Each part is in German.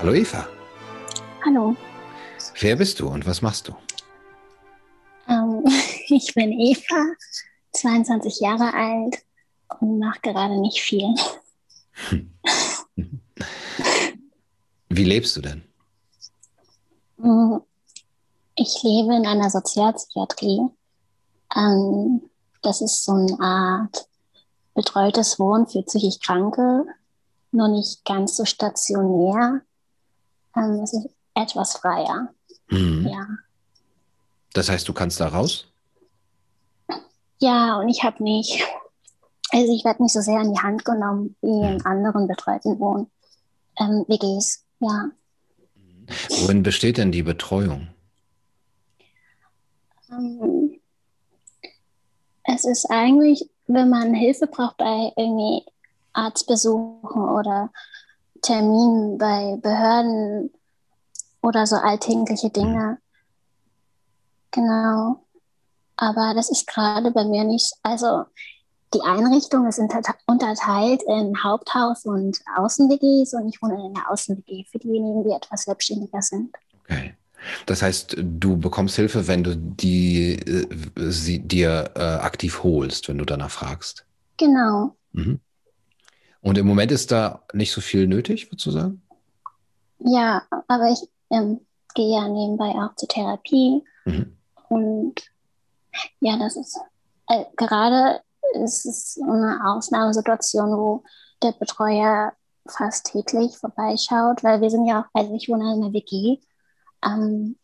Hallo Eva. Hallo. Wer bist du und was machst du? Ähm, ich bin Eva, 22 Jahre alt und mache gerade nicht viel. Wie lebst du denn? Mm, ich lebe in einer Sozialpsychiatrie. Ähm, das ist so eine Art betreutes Wohnen für psychisch Kranke, nur nicht ganz so stationär. Ähm, es ist etwas freier. Mhm. Ja. Das heißt, du kannst da raus? Ja, und ich habe nicht, also ich werde nicht so sehr in die Hand genommen wie in anderen betreuten Wohn ähm, WGs. Ja. Worin besteht denn die Betreuung? Ähm, es ist eigentlich, wenn man Hilfe braucht bei irgendwie Arztbesuchen oder Terminen bei Behörden oder so alltägliche Dinge. Genau. Aber das ist gerade bei mir nicht, also die Einrichtung ist unterteilt in Haupthaus und Außen-WGs und ich wohne in der Außen-WG für diejenigen, die etwas selbstständiger sind. Okay. Das heißt, du bekommst Hilfe, wenn du die äh, sie dir äh, aktiv holst, wenn du danach fragst. Genau. Mhm. Und im Moment ist da nicht so viel nötig, würdest du sagen? Ja, aber ich ähm, gehe ja nebenbei auch zur Therapie. Mhm. Und ja, das ist äh, gerade ist es eine Ausnahmesituation, wo der Betreuer fast täglich vorbeischaut, weil wir sind ja auch, also ich wohne in einer WG, ähm,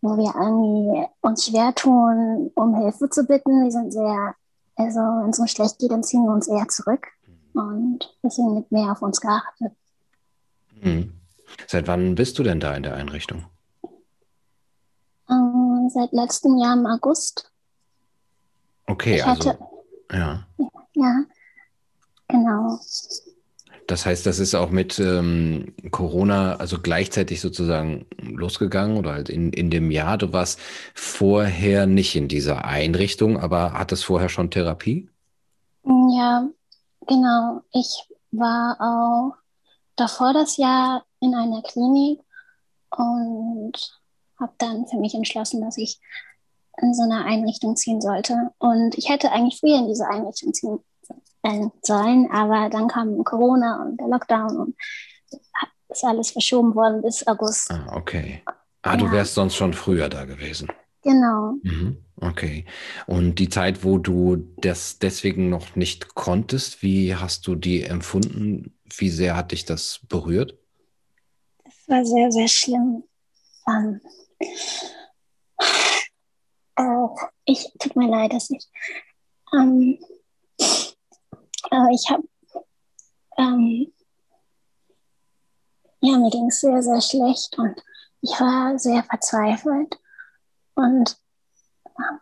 wo wir irgendwie uns schwer tun, um Hilfe zu bitten. Wir sind sehr, also wenn es uns schlecht geht, dann ziehen wir uns eher zurück. Und deswegen wird mehr auf uns geachtet. Mhm. Seit wann bist du denn da in der Einrichtung? Ähm, seit letztem Jahr im August. Okay, Ich also hatte- ja. Ja, genau. Das heißt, das ist auch mit ähm, Corona, also gleichzeitig sozusagen losgegangen oder halt in, in dem Jahr. Du warst vorher nicht in dieser Einrichtung, aber hattest vorher schon Therapie? Ja, genau. Ich war auch davor das Jahr in einer Klinik und habe dann für mich entschlossen, dass ich in so eine Einrichtung ziehen sollte. Und ich hätte eigentlich früher in diese Einrichtung ziehen äh, sollen, aber dann kam Corona und der Lockdown und ist alles verschoben worden bis August. Ah, okay. Ah, du Ja. wärst sonst schon früher da gewesen. Genau. Mhm. Okay. Und die Zeit, wo du das deswegen noch nicht konntest, wie hast du die empfunden? Wie sehr hat dich das berührt? Es war sehr, sehr schlimm. Ähm, auch ich, tut mir leid, dass ich, ähm, aber ich habe, ähm, ja, mir ging es sehr, sehr schlecht und ich war sehr verzweifelt und ähm,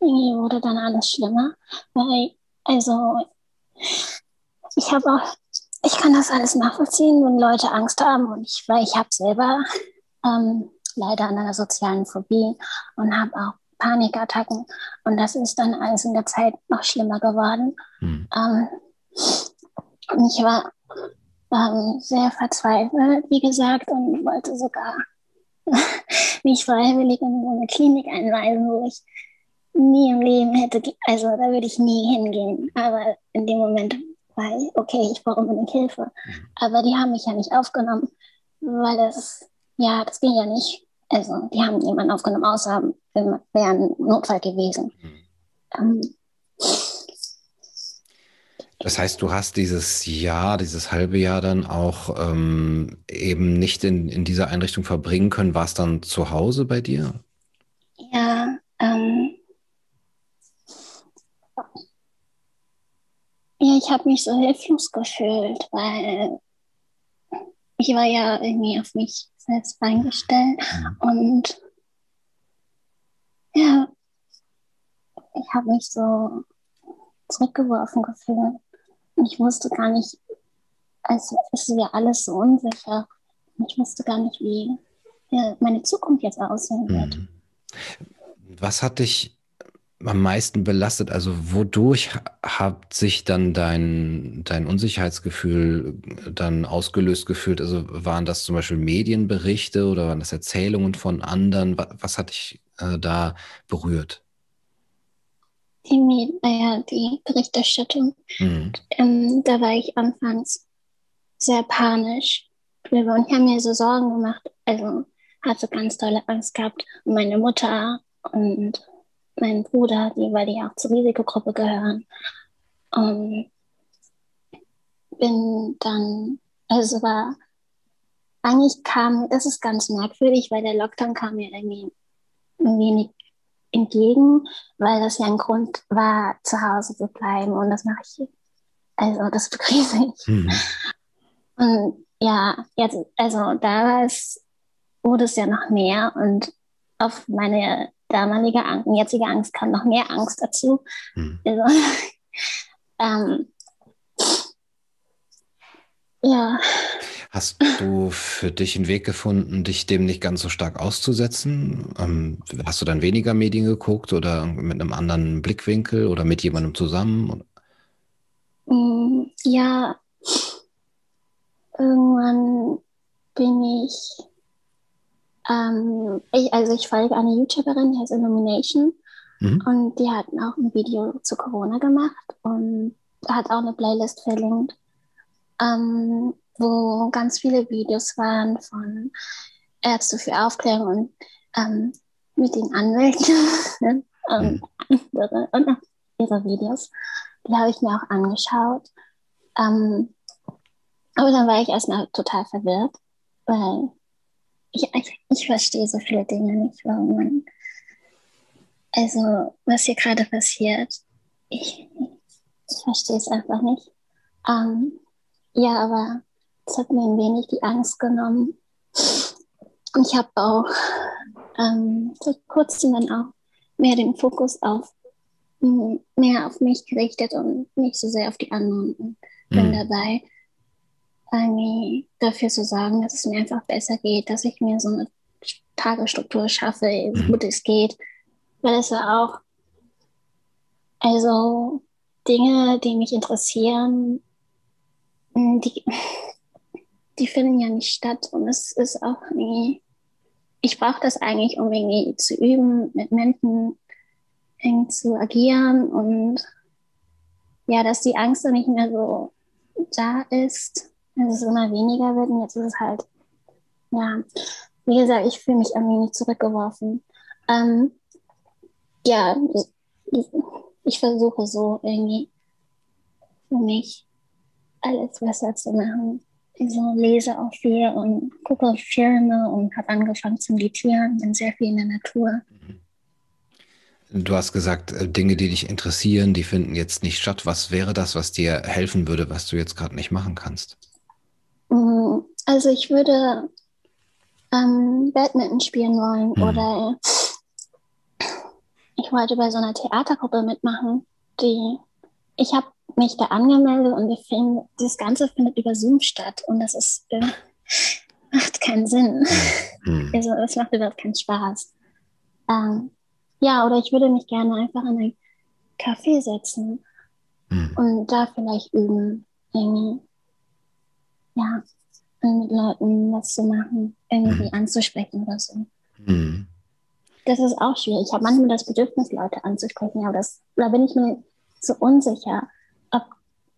irgendwie wurde dann alles schlimmer, weil, also, ich habe auch, ich kann das alles nachvollziehen, wenn Leute Angst haben und ich, weil ich habe selber ähm, leider an einer sozialen Phobie und habe auch Panikattacken. Und das ist dann alles in der Zeit noch schlimmer geworden. Hm. Ähm, und ich war ähm, sehr verzweifelt, wie gesagt, und wollte sogar mich freiwillig in so eine Klinik einweisen, wo ich nie im Leben hätte, also da würde ich nie hingehen. Aber in dem Moment war ich, okay, ich brauche unbedingt Hilfe. Aber die haben mich ja nicht aufgenommen, weil es, ja, das ging ja nicht. Also, die haben jemanden aufgenommen, außer wäre ein Notfall gewesen. Ähm, Das heißt, du hast dieses Jahr, dieses halbe Jahr dann auch ähm, eben nicht in, in dieser Einrichtung verbringen können. Warst dann zu Hause bei dir? ja, ähm, ja, ich habe mich so hilflos gefühlt, weil ich war ja irgendwie auf mich selbst eingestellt und ja, ich habe mich so zurückgeworfen gefühlt. Ich wusste gar nicht, also es ist ja alles so unsicher. Ich wusste gar nicht, wie meine Zukunft jetzt aussehen wird. Mhm. Was hat dich am meisten belastet? Also wodurch hat sich dann dein, dein Unsicherheitsgefühl dann ausgelöst gefühlt? Also waren das zum Beispiel Medienberichte oder waren das Erzählungen von anderen? Was, was hat dich äh, da berührt? Die, äh, die Berichterstattung. Mhm. Ähm, da war ich anfangs sehr panisch drüber und ich habe mir so Sorgen gemacht. Also hatte ganz tolle Angst gehabt. Und meine Mutter und mein Bruder, die, weil die auch zur Risikogruppe gehören. Und bin dann, also war, eigentlich kam, das ist ganz merkwürdig, weil der Lockdown kam mir irgendwie wenig entgegen, weil das ja ein Grund war, zu Hause zu bleiben und das mache ich, also das begrüße ich. Mhm. Und ja, jetzt, also da war es, wurde es ja noch mehr und auf meine damalige Angst, jetzige Angst kam noch mehr Angst dazu. Mhm. Also, ähm, ja. Hast du für dich einen Weg gefunden, dich dem nicht ganz so stark auszusetzen? Ähm, hast du dann weniger Medien geguckt oder mit einem anderen Blickwinkel oder mit jemandem zusammen? Mm, ja, irgendwann bin ich, ähm, ich, also ich folge eine YouTuberin, die heißt Illumination mhm. und die hat auch ein Video zu Corona gemacht und hat auch eine Playlist verlinkt, ähm, wo ganz viele Videos waren von Ärzte für Aufklärung und ähm, mit den Anwälten und, andere, und ihre Videos. Die habe ich mir auch angeschaut. Ähm, aber dann war ich erstmal total verwirrt, weil ich, ich, ich verstehe so viele Dinge nicht, warum man. Also, was hier gerade passiert, ich, ich verstehe es einfach nicht. Ähm, ja, aber es hat mir ein wenig die Angst genommen. Ich habe auch ähm, vor kurzem dann auch mehr den Fokus auf mehr auf mich gerichtet und nicht so sehr auf die anderen und bin mhm. dabei irgendwie dafür zu sorgen, dass es mir einfach besser geht, dass ich mir so eine Tagesstruktur schaffe, so mhm. gut es geht. Weil es ja auch, also Dinge, die mich interessieren, die, die finden ja nicht statt. Und es ist auch irgendwie, ich brauche das eigentlich, um irgendwie zu üben, mit Menschen zu agieren und ja, dass die Angst dann nicht mehr so da ist dass es immer weniger wird und jetzt ist es halt, ja, wie gesagt, ich fühle mich ein wenig zurückgeworfen. Ähm, ja, ich, ich versuche so irgendwie für mich alles besser zu machen. Ich so lese auch viel und gucke Filme und habe angefangen zu meditieren, bin sehr viel in der Natur. Du hast gesagt, äh, Dinge, die dich interessieren, die finden jetzt nicht statt. Was wäre das, was dir helfen würde, was du jetzt gerade nicht machen kannst? Mm, also ich würde ähm, Badminton spielen wollen mhm. oder ich wollte bei so einer Theatergruppe mitmachen, die ich habe mich da angemeldet und wir finden, das Ganze findet über Zoom statt und das ist äh, macht keinen Sinn. Mhm. Also das macht überhaupt keinen Spaß. Ähm, ja, oder ich würde mich gerne einfach in ein Café setzen mhm. und da vielleicht üben. Irgendwie ja, mit Leuten was zu machen, irgendwie mhm. anzusprechen oder so. Mhm. Das ist auch schwierig. Ich habe manchmal das Bedürfnis, Leute anzusprechen, aber das, da bin ich mir so unsicher, ob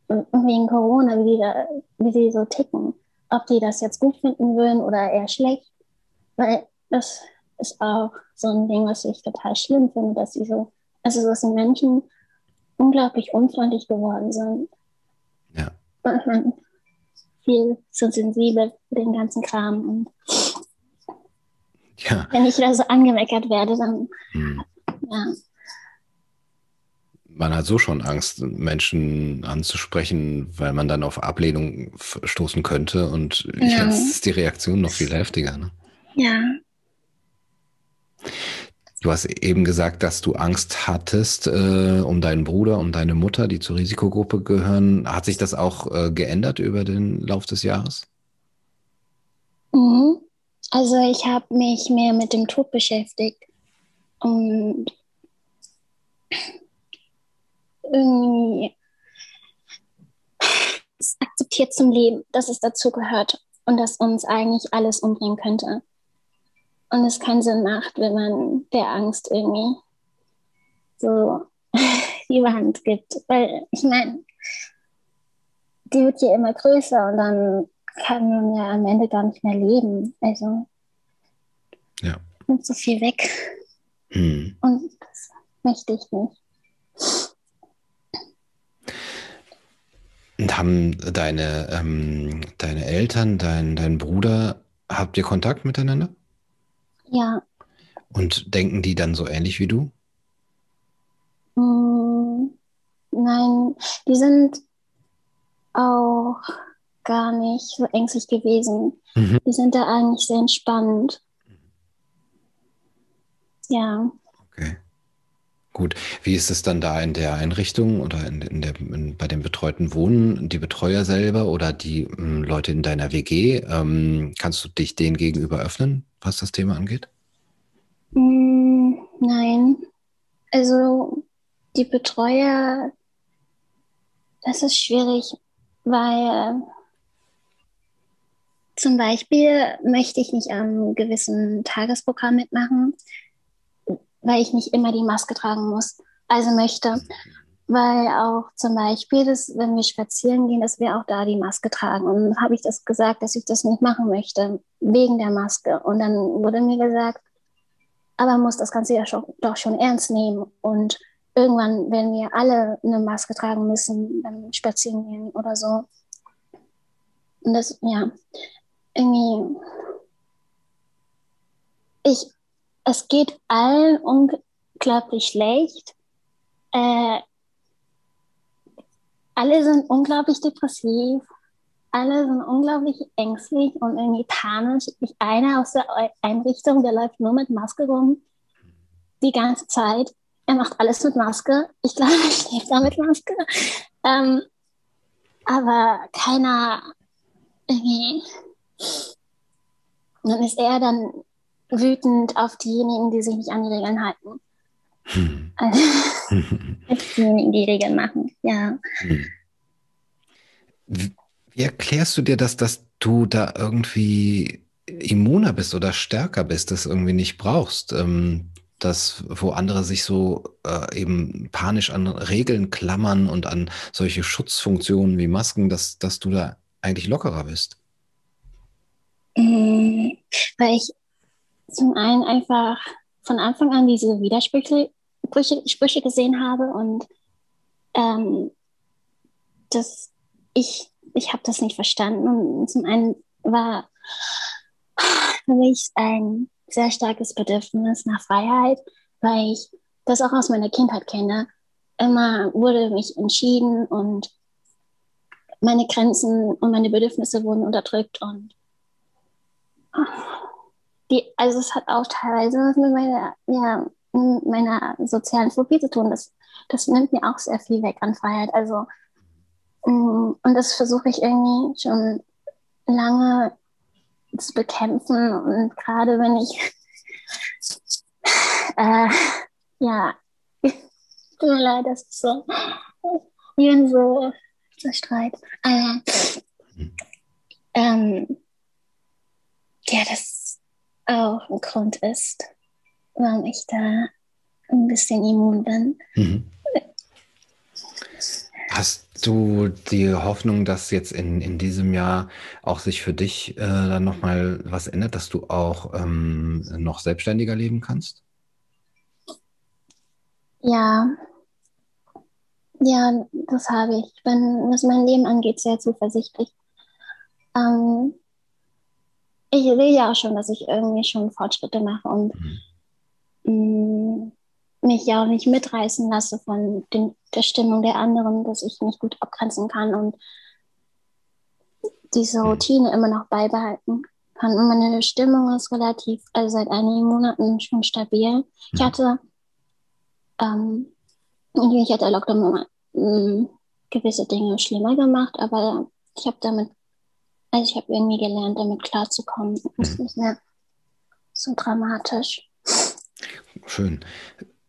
wegen Corona, wie die, da, wie die so ticken, ob die das jetzt gut finden würden oder eher schlecht. Weil das ist auch so ein Ding, was ich total schlimm finde, dass die so, also dass die Menschen unglaublich unfreundlich geworden sind. Ja. Und viel zu sensibel für den ganzen Kram. Und ja. wenn ich da so angemeckert werde, dann hm. ja. Man hat so schon Angst, Menschen anzusprechen, weil man dann auf Ablehnung stoßen könnte. Und ja. jetzt ist die Reaktion noch viel heftiger. Ne? Ja. Du hast eben gesagt, dass du Angst hattest äh, um deinen Bruder, um deine Mutter, die zur Risikogruppe gehören. Hat sich das auch äh, geändert über den Lauf des Jahres? Mhm. Also ich habe mich mehr mit dem Tod beschäftigt und irgendwie akzeptiert zum Leben, dass es dazu gehört und dass uns eigentlich alles umbringen könnte. Und es keinen Sinn macht, wenn man der Angst irgendwie so die Überhand gibt. Weil ich meine, die wird ja immer größer und dann kann man ja am Ende gar nicht mehr leben. Also ja. nimmt so viel weg. Hm. Und das möchte ich nicht. Und haben deine, ähm, deine Eltern, dein, dein Bruder, habt ihr Kontakt miteinander? Ja. Und denken die dann so ähnlich wie du? Mm, nein, die sind auch gar nicht so ängstlich gewesen. Mhm. Die sind da eigentlich sehr entspannt. Ja. Okay. Gut. Wie ist es dann da in der Einrichtung oder in, in der, in, bei dem betreuten Wohnen? Die Betreuer selber oder die ähm, Leute in deiner WG? Ähm, kannst du dich denen gegenüber öffnen, was das Thema angeht? Mm, nein. Also die Betreuer, das ist schwierig, weil zum Beispiel möchte ich nicht am gewissen Tagesprogramm mitmachen, weil ich nicht immer die Maske tragen muss. Also möchte, weil auch zum Beispiel, dass, wenn wir spazieren gehen, dass wir auch da die Maske tragen. Und dann habe ich das gesagt, dass ich das nicht machen möchte, wegen der Maske. Und dann wurde mir gesagt, aber man muss das Ganze ja schon, doch schon ernst nehmen. Und irgendwann werden wir alle eine Maske tragen müssen beim Spazieren oder so. Und das, ja, irgendwie, ich, es geht allen unglaublich schlecht. Äh, alle sind unglaublich depressiv. Alle sind unglaublich ängstlich und irgendwie panisch. Ich, einer aus der Einrichtung, der läuft nur mit Maske rum. Die ganze Zeit. Er macht alles mit Maske. Ich glaube, er schläft da mit Maske. Ähm, aber keiner irgendwie. dann ist er dann wütend auf diejenigen, die sich nicht an die Regeln halten. Hm. Also, diejenigen, die Regeln machen, ja. Hm. Wie erklärst du dir das, dass du da irgendwie immuner bist oder stärker bist, das irgendwie nicht brauchst? Ähm, dass, wo andere sich so äh, eben panisch an Regeln klammern und an solche Schutzfunktionen wie Masken, dass, dass du da eigentlich lockerer bist? Mhm, weil ich zum einen einfach von Anfang an diese Widersprüche Sprüche, Sprüche gesehen habe und ähm, das, ich, ich habe das nicht verstanden. Und zum einen war für mich ein sehr starkes Bedürfnis nach Freiheit, weil ich das auch aus meiner Kindheit kenne. Immer wurde mich entschieden und meine Grenzen und meine Bedürfnisse wurden unterdrückt und die, also es hat auch teilweise was mit meiner, ja, meiner sozialen Phobie zu tun. Das, das nimmt mir auch sehr viel weg an Freiheit. Also mm, und das versuche ich irgendwie schon lange zu bekämpfen. Und gerade wenn ich äh, ja, tut mir leid, das ist so, wie wenn so Streit. Äh, ähm, ja, das auch ein Grund ist, warum ich da ein bisschen immun bin. Mhm. Hast du die Hoffnung, dass jetzt in, in diesem Jahr auch sich für dich äh, dann nochmal was ändert, dass du auch ähm, noch selbstständiger leben kannst? Ja. Ja, das habe ich. Ich bin, was mein Leben angeht, sehr zuversichtlich. Ähm, ich sehe ja auch schon, dass ich irgendwie schon Fortschritte mache und mhm. mich ja auch nicht mitreißen lasse von den, der Stimmung der anderen, dass ich mich gut abgrenzen kann und diese mhm. Routine immer noch beibehalten kann. Und meine Stimmung ist relativ, also seit einigen Monaten schon stabil. Ich mhm. hatte, ähm, ich hatte Lockdown ähm, gewisse Dinge schlimmer gemacht, aber ich habe damit also ich habe irgendwie gelernt, damit klarzukommen. Es ist nicht mehr so dramatisch. Schön.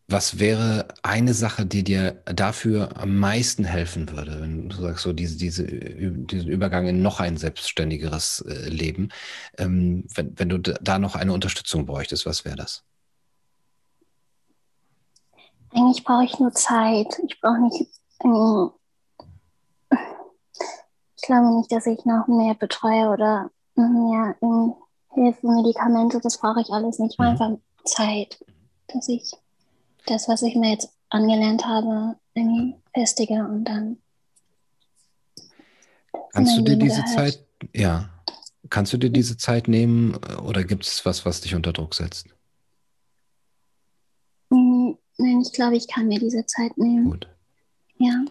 was wäre eine Sache, die dir dafür am meisten helfen würde, wenn du sagst, so diese, diese, diesen Übergang in noch ein selbstständigeres äh, Leben? Ähm, wenn, wenn du da noch eine Unterstützung bräuchtest, was wäre das? Eigentlich brauche ich nur Zeit. Ich brauche nicht. Ich glaube nicht, dass ich noch mehr betreue oder mehr Hilfe, Medikamente. Das brauche ich alles nicht. Ich brauche mhm. einfach Zeit, dass ich das, was ich mir jetzt angelernt habe, irgendwie festige und dann. Kannst du dir diese halt. Zeit, ja, kannst du dir diese Zeit nehmen oder gibt es was, was dich unter Druck setzt? Hm, nein, ich glaube, ich kann mir diese Zeit nehmen. Gut. Ja.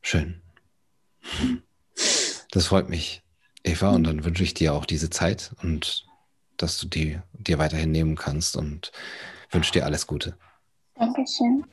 Schön. Das freut mich, Eva, und dann wünsche ich dir auch diese Zeit und dass du die dir weiterhin nehmen kannst und wünsche dir alles Gute. Dankeschön.